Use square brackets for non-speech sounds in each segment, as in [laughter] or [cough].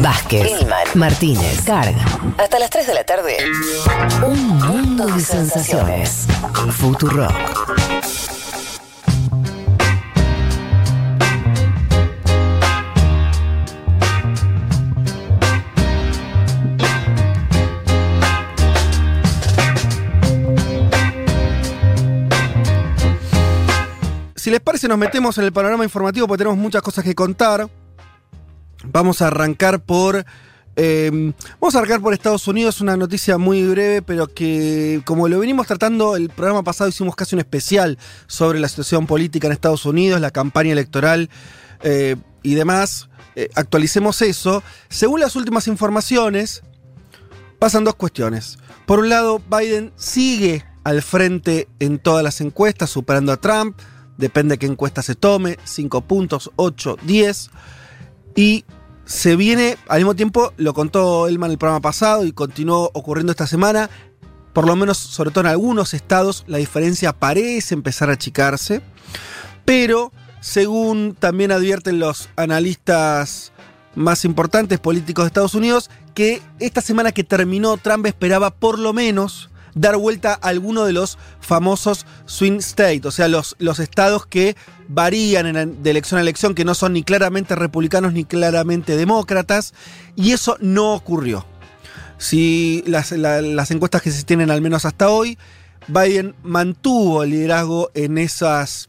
Vázquez, Ilman, Martínez, Carga. Hasta las 3 de la tarde. Un mundo de sensaciones. Futurock. Si les parece, nos metemos en el panorama informativo porque tenemos muchas cosas que contar. Vamos a arrancar por. eh, vamos a arrancar por Estados Unidos, una noticia muy breve, pero que, como lo venimos tratando, el programa pasado hicimos casi un especial sobre la situación política en Estados Unidos, la campaña electoral eh, y demás. Eh, actualicemos eso. Según las últimas informaciones, pasan dos cuestiones. Por un lado, Biden sigue al frente en todas las encuestas, superando a Trump. Depende de qué encuesta se tome, 5 puntos, 8, 10. Y se viene, al mismo tiempo, lo contó Elman el programa pasado y continuó ocurriendo esta semana, por lo menos, sobre todo en algunos estados, la diferencia parece empezar a achicarse. Pero, según también advierten los analistas más importantes políticos de Estados Unidos, que esta semana que terminó, Trump esperaba por lo menos dar vuelta a alguno de los famosos swing states, o sea, los, los estados que varían de elección a elección, que no son ni claramente republicanos ni claramente demócratas, y eso no ocurrió. Si las, la- las encuestas que se tienen al menos hasta hoy, Biden mantuvo el liderazgo en esas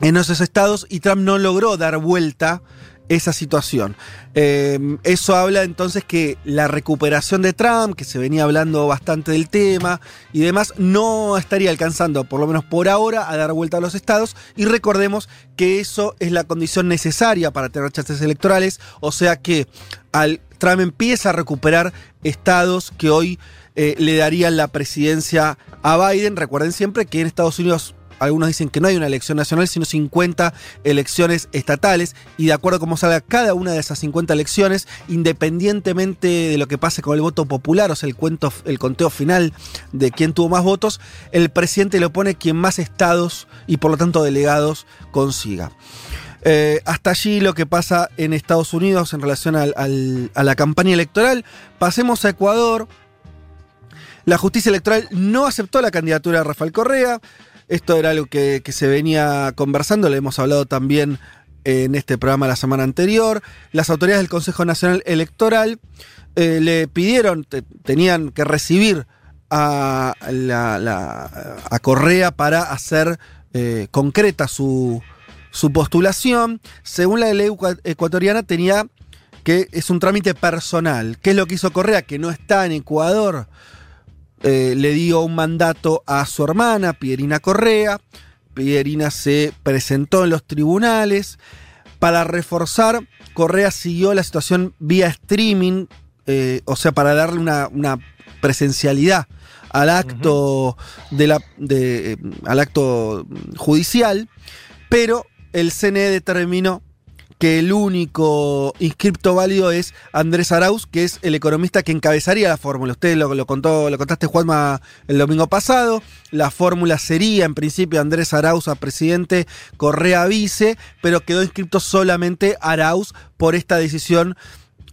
en esos estados y Trump no logró dar vuelta esa situación. Eh, eso habla entonces que la recuperación de Trump, que se venía hablando bastante del tema y demás, no estaría alcanzando, por lo menos por ahora, a dar vuelta a los estados. Y recordemos que eso es la condición necesaria para tener chances electorales, o sea que al Trump empieza a recuperar estados que hoy eh, le darían la presidencia a Biden. Recuerden siempre que en Estados Unidos algunos dicen que no hay una elección nacional, sino 50 elecciones estatales, y de acuerdo a cómo salga cada una de esas 50 elecciones, independientemente de lo que pase con el voto popular, o sea, el, cuento, el conteo final de quién tuvo más votos, el presidente le pone quien más estados y por lo tanto delegados consiga. Eh, hasta allí lo que pasa en Estados Unidos en relación al- a la campaña electoral. Pasemos a Ecuador. La justicia electoral no aceptó la candidatura de Rafael Correa. Esto era algo que, que se venía conversando, le hemos hablado también en este programa la semana anterior. Las autoridades del Consejo Nacional Electoral eh, le pidieron, te- tenían que recibir a, la- a Correa para hacer eh, concreta su, su postulación. Según la ley ecua- ecuatoriana tenía que es un trámite personal. ¿Qué es lo que hizo Correa? Que no está en Ecuador eh, le dio un mandato a su hermana, Pierina Correa. Pierina se presentó en los tribunales. Para reforzar, Correa siguió la situación vía streaming, eh, o sea, para darle una, una presencialidad al acto, de la, de, eh, al acto judicial, pero el CNE determinó que el único inscripto válido es Andrés Arauz, que es el economista que encabezaría la fórmula. Usted lo, contó, lo contaste Juanma el domingo pasado. La fórmula sería en principio Andrés Arauz a presidente, Correa vice, pero quedó inscripto solamente Arauz por esta decisión,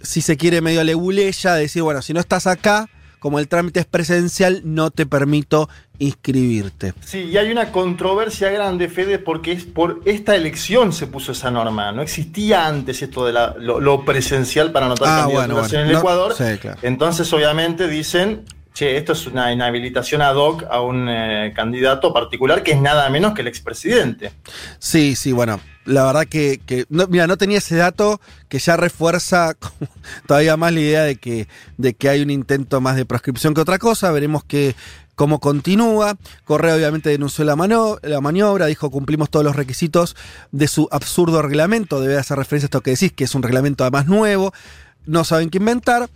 si se quiere medio leguleya, de decir, bueno, si no estás acá, como el trámite es presencial, no te permito inscribirte. Sí, y hay una controversia grande, Fede, porque es por esta elección se puso esa norma. No existía antes esto de la- lo, lo presencial para anotar Ah, candidaturas bueno, bueno. en el No, Ecuador. sí, claro. Entonces, obviamente, dicen, che, esto es una inhabilitación ad hoc a un eh, candidato particular que es nada menos que el expresidente. Sí, sí, bueno, la verdad que, no, mira, no tenía ese dato que ya refuerza [laughs] todavía más la idea de que, de que hay un intento más de proscripción que otra cosa. Veremos que cómo continúa. Correa obviamente denunció la, la maniobra, dijo cumplimos todos los requisitos de su absurdo reglamento. Debe hacer referencia a esto que decís, que es un reglamento además nuevo. No saben qué inventar.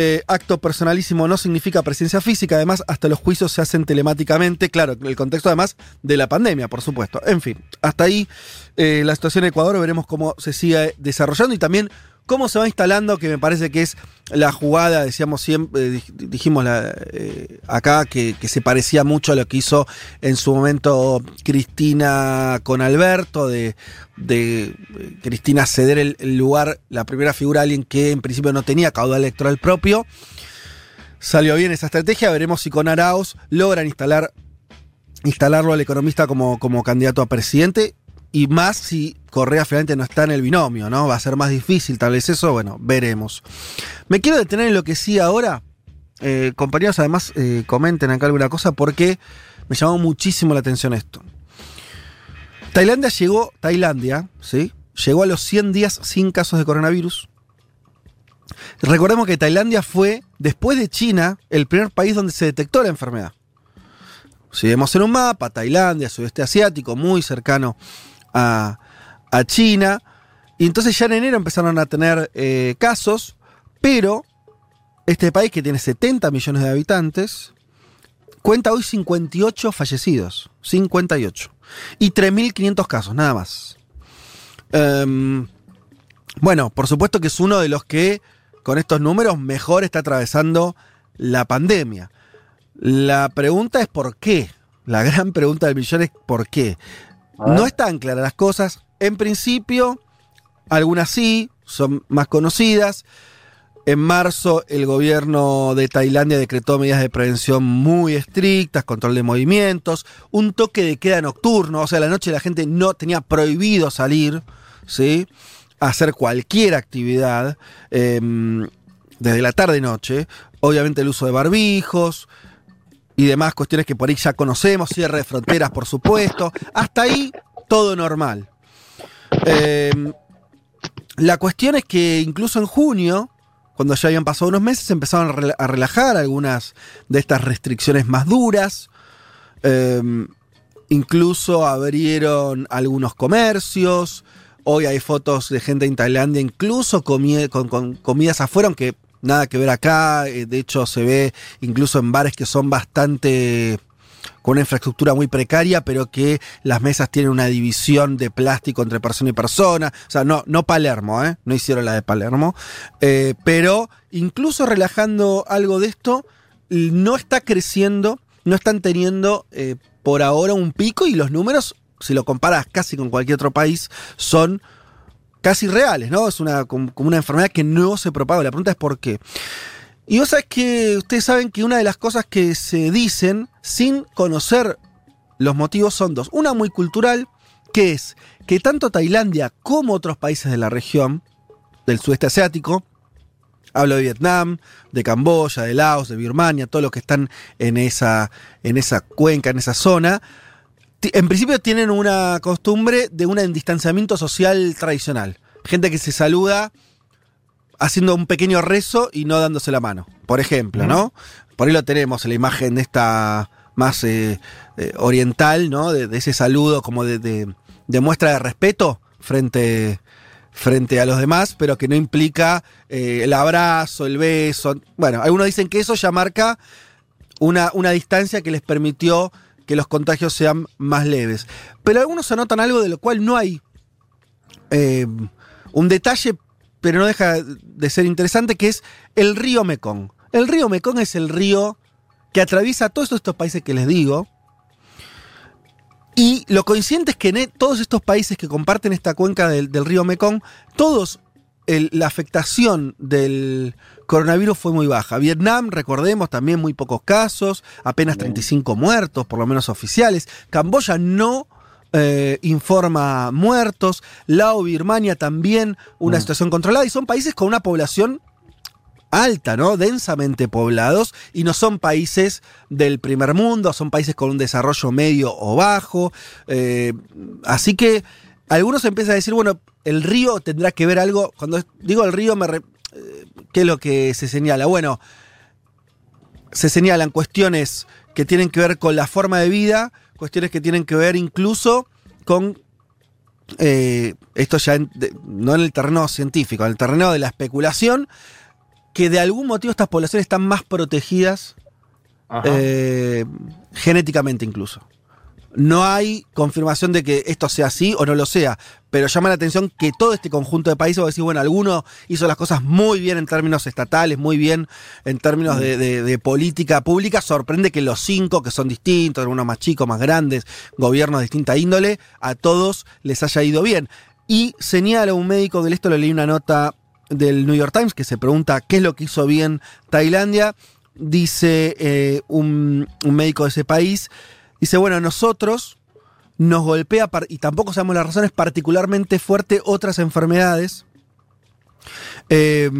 Eh, acto personalísimo no significa presencia física, además hasta los juicios se hacen telemáticamente, claro, el contexto además de la pandemia, por supuesto. En fin, hasta ahí eh, la situación en Ecuador, veremos cómo se sigue desarrollando y también cómo se va instalando, que me parece que es la jugada, decíamos siempre, eh, dijimos eh, acá que, se parecía mucho a lo que hizo en su momento Cristina con Alberto, de, de Cristina ceder el, lugar, la primera figura, alguien que en principio no tenía caudal electoral propio. Salió bien esa estrategia, veremos si con Arauz logran instalar instalarlo al economista como, como candidato a presidente y más si Correa finalmente no está en el binomio, ¿no? Va a ser más difícil, tal vez eso, bueno, veremos. Me quiero detener en lo que sí ahora. Eh, compañeros, además, eh, comenten acá alguna cosa porque me llamó muchísimo la atención esto. Tailandia llegó, Tailandia, ¿sí? Llegó a los 100 días sin casos de coronavirus. Recordemos que Tailandia fue, después de China, el primer país donde se detectó la enfermedad. Si vemos en un mapa, Tailandia, sudeste asiático, muy cercano a, China. Y entonces ya en enero empezaron a tener eh, casos, pero este país que tiene 70 millones de habitantes, cuenta hoy 58 fallecidos. 58. Y 3.500 casos, nada más. Um, bueno, por supuesto que es uno de los que con estos números mejor está atravesando la pandemia. La pregunta es por qué. La gran pregunta del millón es por qué. No están claras las cosas. En principio, algunas sí, son más conocidas. En marzo, el gobierno de Tailandia decretó medidas de prevención muy estrictas, control de movimientos, un toque de queda nocturno, o sea, la noche la gente no tenía prohibido salir, ¿sí? hacer cualquier actividad eh, desde la tarde-noche. Obviamente el uso de barbijos, y demás cuestiones que por ahí ya conocemos, cierre de fronteras, por supuesto. Hasta ahí, todo normal. Eh, la cuestión es que incluso en junio, cuando ya habían pasado unos meses, empezaron a relajar algunas de estas restricciones más duras. Eh, incluso abrieron algunos comercios. Hoy hay fotos de gente en Tailandia, incluso con, con comidas afuera, aunque nada que ver acá. Eh, de hecho, se ve incluso en bares que son bastante con una infraestructura muy precaria, pero que las mesas tienen una división de plástico entre persona y persona. O sea, no, no Palermo, ¿eh? no hicieron la de Palermo. Eh, pero incluso relajando algo de esto, no está creciendo, no están teniendo eh, por ahora un pico y los números, si lo comparas casi con cualquier otro país, son casi reales, ¿no? Es una, como una enfermedad que no se propaga. La pregunta es por qué. Y vos sabés que ustedes saben que una de las cosas que se dicen sin conocer los motivos son dos. Una muy cultural, que es que tanto Tailandia como otros países de la región, del sudeste asiático, hablo de Vietnam, de Camboya, de Laos, de Birmania, todos los que están en esa, en esa cuenca, en esa zona, en principio tienen una costumbre de un distanciamiento social tradicional. Gente que se saluda haciendo un pequeño rezo y no dándose la mano, por ejemplo, ¿no? Por ahí lo tenemos, la imagen de esta más eh, eh, oriental, ¿no? De, ese saludo como de, de, muestra de respeto frente, frente a los demás, pero que no implica eh, el abrazo, el beso. Bueno, algunos dicen que eso ya marca una, una distancia que les permitió que los contagios sean más leves. Pero algunos anotan algo de lo cual no hay eh, un detalle, pero no deja de ser interesante, que es el río Mekong. El río Mekong es el río que atraviesa todos estos países que les digo. Y lo coincidente es que en todos estos países que comparten esta cuenca del, del río Mekong, todos la afectación del coronavirus fue muy baja. Vietnam, recordemos, también muy pocos casos, apenas 35 muertos, por lo menos oficiales. Camboya no eh, informa muertos. Lao, Birmania también una mm. situación controlada. Y son países con una población alta, ¿no? Densamente poblados y no son países del primer mundo, son países con un desarrollo medio o bajo. Eh, así que algunos empiezan a decir, bueno, el río tendrá que ver algo. Cuando digo el río, me eh, ¿qué es lo que se señala? Bueno, se señalan cuestiones que tienen que ver con la forma de vida, cuestiones que tienen que ver incluso con eh, esto ya no en el terreno científico, en el terreno de la especulación, que de algún motivo estas poblaciones están más protegidas eh, genéticamente incluso. No hay confirmación de que esto sea así o no lo sea, pero llama la atención que todo este conjunto de países, vos decís, bueno, alguno hizo las cosas muy bien en términos estatales, muy bien en términos de, política pública, sorprende que los cinco, que son distintos, algunos más chicos, más grandes, gobiernos de distinta índole, a todos les haya ido bien. Y señala un médico, de esto lo leí una nota del New York Times, que se pregunta qué es lo que hizo bien Tailandia, dice eh, un médico de ese país, dice, bueno, nosotros nos golpea, y tampoco sabemos las razones, particularmente fuerte otras enfermedades. Eh,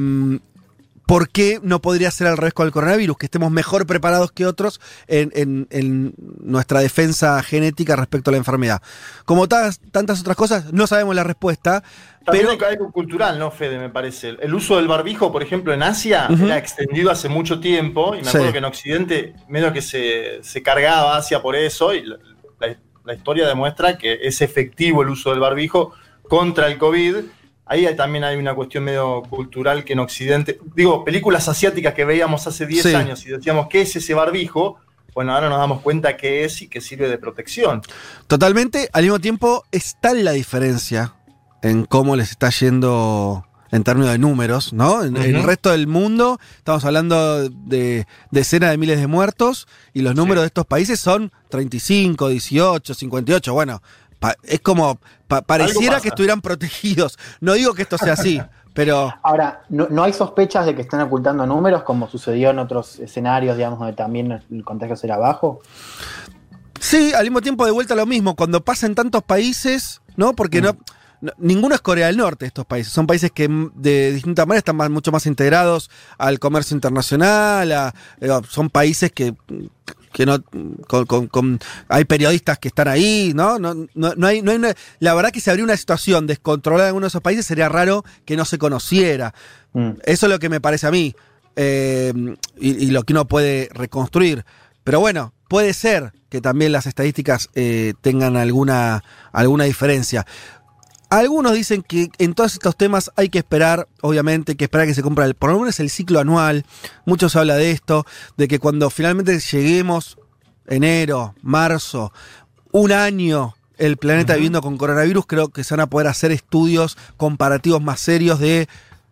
¿Por qué no podría ser al revés con el coronavirus? Que estemos mejor preparados que otros en, en- nuestra defensa genética respecto a la enfermedad. Como tas- tantas otras cosas, no sabemos la respuesta, pero hay algo cultural, ¿no, Fede? Me parece. El uso del barbijo, por ejemplo, en Asia, Ujú. era extendido hace mucho tiempo. Y me Sí. acuerdo que en Occidente, menos que se, se cargaba Asia por eso. Y la, la- la historia demuestra que es efectivo el uso del barbijo contra el COVID. Ahí también hay una cuestión medio cultural que en Occidente. Digo, películas asiáticas que veíamos hace 10 Sí. años y decíamos, ¿qué es ese barbijo? Bueno, ahora nos damos cuenta qué es y que sirve de protección. Totalmente, al mismo tiempo está la diferencia en cómo les está yendo en términos de números, ¿no? En, el resto del mundo estamos hablando de decenas de miles de muertos y los números de estos países son 35, 18, 58, bueno, es como, pa- pareciera que estuvieran protegidos. No digo que esto sea así, [laughs] pero... Ahora, ¿no, no hay sospechas de que están ocultando números como sucedió en otros escenarios, digamos, donde también el contagio será bajo? Sí, al mismo tiempo de vuelta lo mismo, cuando pasa en tantos países, ¿no? Porque no, no- ninguno es Corea del Norte estos países, son países que mm, de distinta manera están más- mucho más integrados al comercio internacional, a- eh, son países que, que no, con, con- con- hay periodistas que están ahí, ¿no? No, no, no hay, no hay una- la verdad que si habría una situación descontrolada en alguno de esos países sería raro que no se conociera. Mm. Eso es lo que me parece a mí. eh, y, y lo que uno puede reconstruir. Pero bueno, puede ser que también las estadísticas eh, tengan alguna, alguna diferencia. Algunos dicen que en todos estos temas hay que esperar, obviamente, hay que esperar que se cumpla el, por lo menos el ciclo anual. Muchos habla de esto, de que cuando finalmente lleguemos enero, marzo, un año el planeta viviendo con coronavirus, creo que se van a poder hacer estudios comparativos más serios de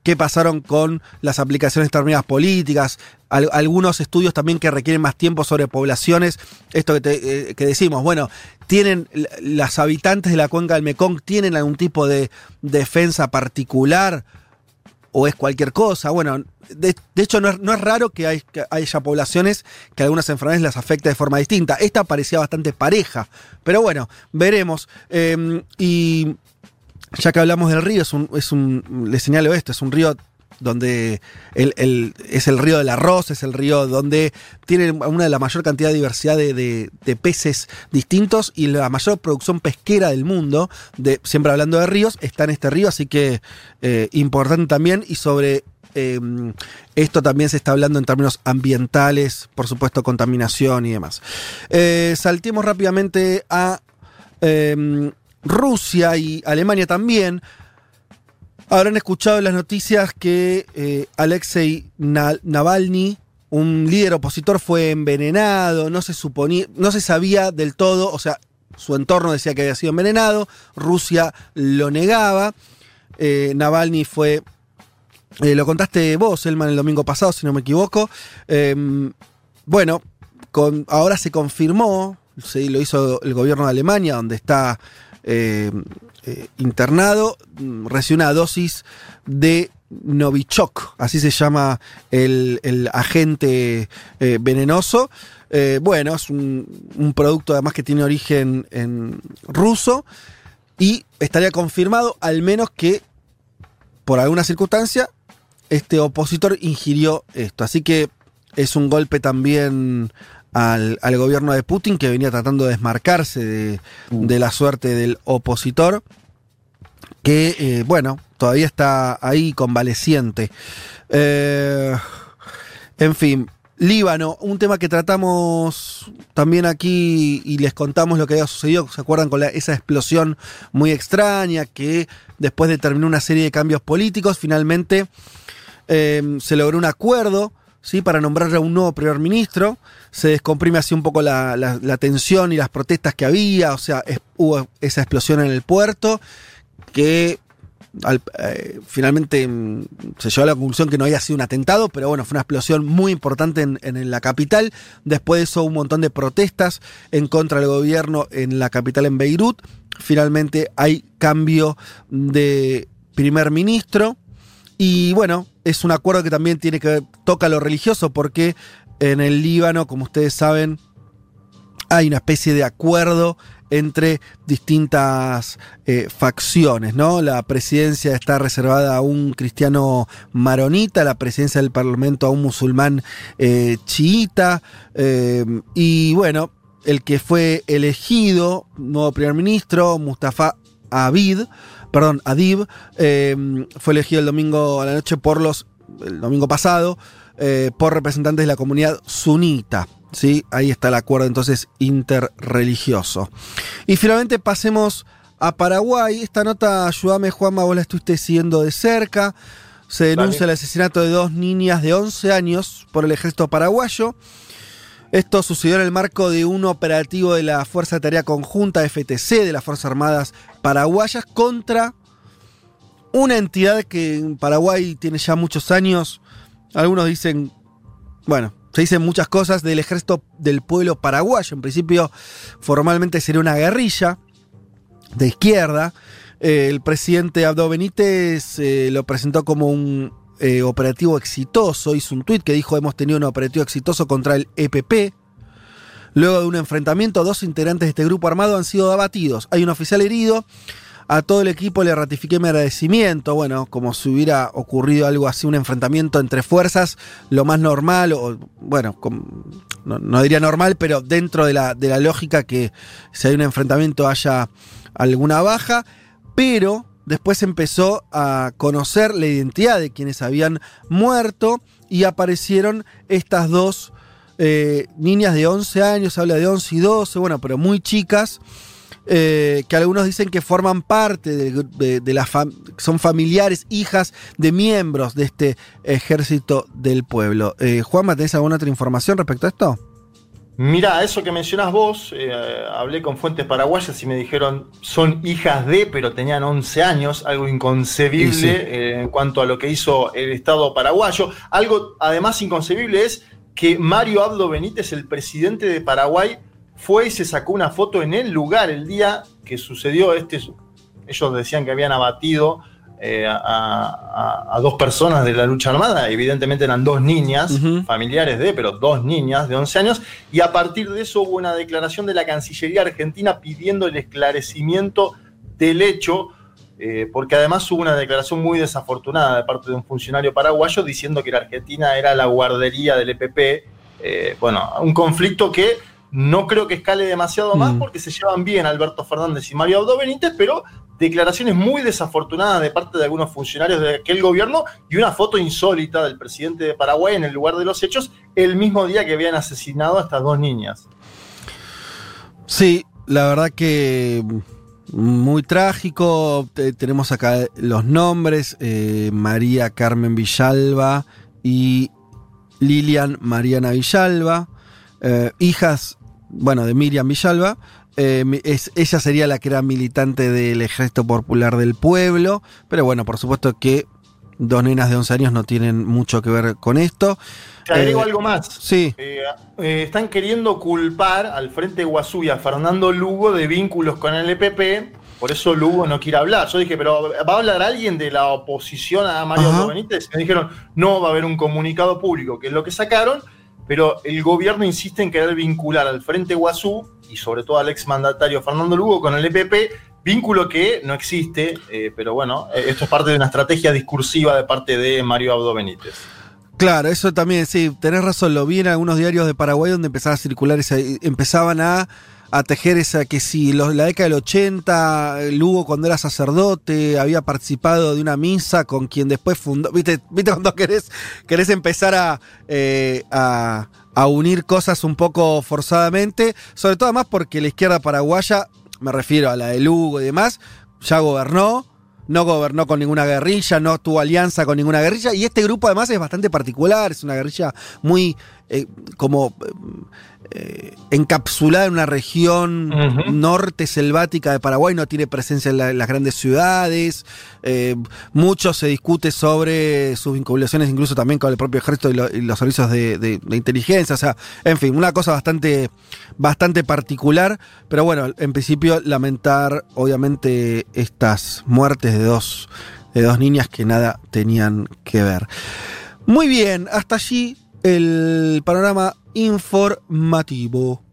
qué pasaron con las aplicaciones de determinadas políticas, al- algunos estudios también que requieren más tiempo sobre poblaciones, esto que, eh, decimos, bueno, tienen las habitantes de la cuenca del Mekong tienen algún tipo de defensa particular o es cualquier cosa, bueno, de, hecho no es, no es raro que, hay- que haya poblaciones que algunas enfermedades las afecta de forma distinta, esta parecía bastante pareja, pero bueno, veremos, Eh, y ya que hablamos del río, es un, le señalo esto, es un río donde el, es el río del arroz, es el río donde tiene una de la mayor cantidad de diversidad de, de- de peces distintos y la mayor producción pesquera del mundo, de, siempre hablando de ríos, está en este río, así que eh, importante también y sobre... eh, esto también se está hablando en términos ambientales, por supuesto, contaminación y demás. Eh, saltemos rápidamente a eh, Rusia y Alemania también. Habrán escuchado en las noticias que eh, Alexei Na- Navalny, un líder opositor, fue envenenado. No se suponía, no se sabía del todo, o sea, su entorno decía que había sido envenenado. Rusia lo negaba. Eh, Navalny fue. eh, lo contaste vos, Elman, el domingo pasado, si no me equivoco. Eh, bueno, ahora se confirmó, lo hizo el gobierno de Alemania, donde está eh, eh, internado, mm, recibió una dosis de Novichok, así se llama el, agente eh, venenoso. Bueno, es un, un producto además que tiene origen en ruso y estaría confirmado al menos que por alguna circunstancia este opositor ingirió esto. Así que es un golpe también al, al gobierno de Putin que venía tratando de desmarcarse de, de la suerte del opositor, que eh, bueno, todavía está ahí convaleciente. Eh, en fin, Líbano, un tema que tratamos también aquí y les contamos lo que había sucedido, ¿se acuerdan con la- esa explosión muy extraña que después de terminar una serie de cambios políticos, finalmente eh, se logró un acuerdo ¿sí? para nombrar a un nuevo primer ministro. Se descomprime así un poco la, la- tensión y las protestas que había, o sea, hubo esa explosión en el puerto que eh, finalmente mm, se llegó a la conclusión que no había sido un atentado, pero bueno, fue una explosión muy importante en, en la capital. Después de eso un montón de protestas en contra del gobierno en la capital, en Beirut. Finalmente hay cambio de primer ministro. Y bueno, es un acuerdo que también tiene que toca lo religioso, porque en el Líbano, como ustedes saben, hay una especie de acuerdo entre distintas eh, facciones, ¿no? La presidencia está reservada a un cristiano maronita, la presidencia del parlamento a un musulmán eh, chiita, eh, y bueno, el que fue elegido, nuevo primer ministro, Mustafa Abid, perdón, Adib, eh, fue elegido el domingo a la noche por los, el domingo pasado, eh, por representantes de la comunidad sunita. ¿sí? Ahí está el acuerdo entonces interreligioso. Y finalmente pasemos a Paraguay. Esta nota, ayúdame Juanma, vos la estuviste siguiendo de cerca. Se denuncia Dale. el asesinato de dos niñas de 11 años por el ejército paraguayo. Esto sucedió en el marco de un operativo de la Fuerza de Tarea Conjunta FTC de las Fuerzas Armadas Paraguayas contra una entidad que en Paraguay tiene ya muchos años. Algunos dicen, bueno, se dicen muchas cosas del ejército del pueblo paraguayo. En principio, formalmente sería una guerrilla de izquierda. Eh, el presidente Abdo Benítez eh, lo presentó como un eh, operativo exitoso. Hizo un tuit que dijo: Hemos tenido un operativo exitoso contra el EPP. Luego de un enfrentamiento, dos integrantes de este grupo armado han sido abatidos. Hay un oficial herido. A todo el equipo le ratifiqué mi agradecimiento. Bueno, como si hubiera ocurrido algo así, un enfrentamiento entre fuerzas, lo más normal, o bueno, no, no diría normal, pero dentro de la, de la lógica que si hay un enfrentamiento haya alguna baja. Pero después empezó a conocer la identidad de quienes habían muerto y aparecieron estas dos eh, niñas de 11 años, habla de 11 y 12, bueno, pero muy chicas, eh, que algunos dicen que forman parte de, de- de la son familiares, hijas de miembros de este ejército del pueblo. Eh, Juanma, ¿tenés alguna otra información respecto a esto? Mira, eso que mencionás vos, eh, hablé con fuentes paraguayas y me dijeron son hijas de, pero tenían 11 años, algo inconcebible sí. eh, en cuanto a lo que hizo el Estado paraguayo. Algo además inconcebible es que Mario Abdo Benítez, el presidente de Paraguay, fue y se sacó una foto en el lugar el día que sucedió este. Ellos decían que habían abatido eh, a, a- a dos personas de la lucha armada, evidentemente eran dos niñas, familiares de, pero dos niñas de 11 años, y a partir de eso hubo una declaración de la Cancillería Argentina pidiendo el esclarecimiento del hecho, eh, porque además hubo una declaración muy desafortunada de parte de un funcionario paraguayo diciendo que la Argentina era la guardería del EPP. Eh, bueno, un conflicto que no creo que escale demasiado más Mm. porque se llevan bien Alberto Fernández y Mario Abdo Benítez, pero declaraciones muy desafortunadas de parte de algunos funcionarios de aquel gobierno y una foto insólita del presidente de Paraguay en el lugar de los hechos el mismo día que habían asesinado a estas dos niñas. Sí, la verdad que muy trágico. Te- tenemos acá los nombres: eh, María Carmen Villalba y Lilian Mariana Villalba, eh, hijas, bueno, de Miriam Villalba. Eh, es- ella sería la que era militante del Ejército Popular del Pueblo, pero bueno, por supuesto que dos nenas de 11 años no tienen mucho que ver con esto. Te agrego Eh, algo más. Sí, Eh, eh, están queriendo culpar al Frente Guazú y a Fernando Lugo de vínculos con el EPP, por eso Lugo no quiere hablar. Yo dije, pero ¿va a hablar alguien de la oposición a Mario Benítez? Me dijeron, no, va a haber un comunicado público, que es lo que sacaron, pero el gobierno insiste en querer vincular al Frente Guazú y sobre todo al exmandatario Fernando Lugo con el EPP, vínculo que no existe, eh, pero bueno, eh, esto es parte de una estrategia discursiva de parte de Mario Abdo Benítez. Claro, eso también, sí, tenés razón, lo vi en algunos diarios de Paraguay donde empezaba a circular esa, empezaban a, a tejer esa que si la década del 80, Lugo cuando era sacerdote había participado de una misa con quien después fundó, viste, viste cuando querés, querés empezar a, eh, a, a unir cosas un poco forzadamente, sobre todo además porque la izquierda paraguaya, me refiero a la de Lugo y demás, ya gobernó, no gobernó con ninguna guerrilla, no tuvo alianza con ninguna guerrilla. Y este grupo además es bastante particular, es una guerrilla muy eh, como eh, encapsulada en una región norte selvática de Paraguay, no tiene presencia en, la- en las grandes ciudades. eh, mucho se discute sobre sus vinculaciones incluso también con el propio ejército y, lo- y los servicios de, de- de inteligencia. O sea, en fin, una cosa bastante, bastante particular. Pero bueno, en principio lamentar obviamente estas muertes de dos, de dos niñas que nada tenían que ver. Muy bien, hasta allí el panorama informativo.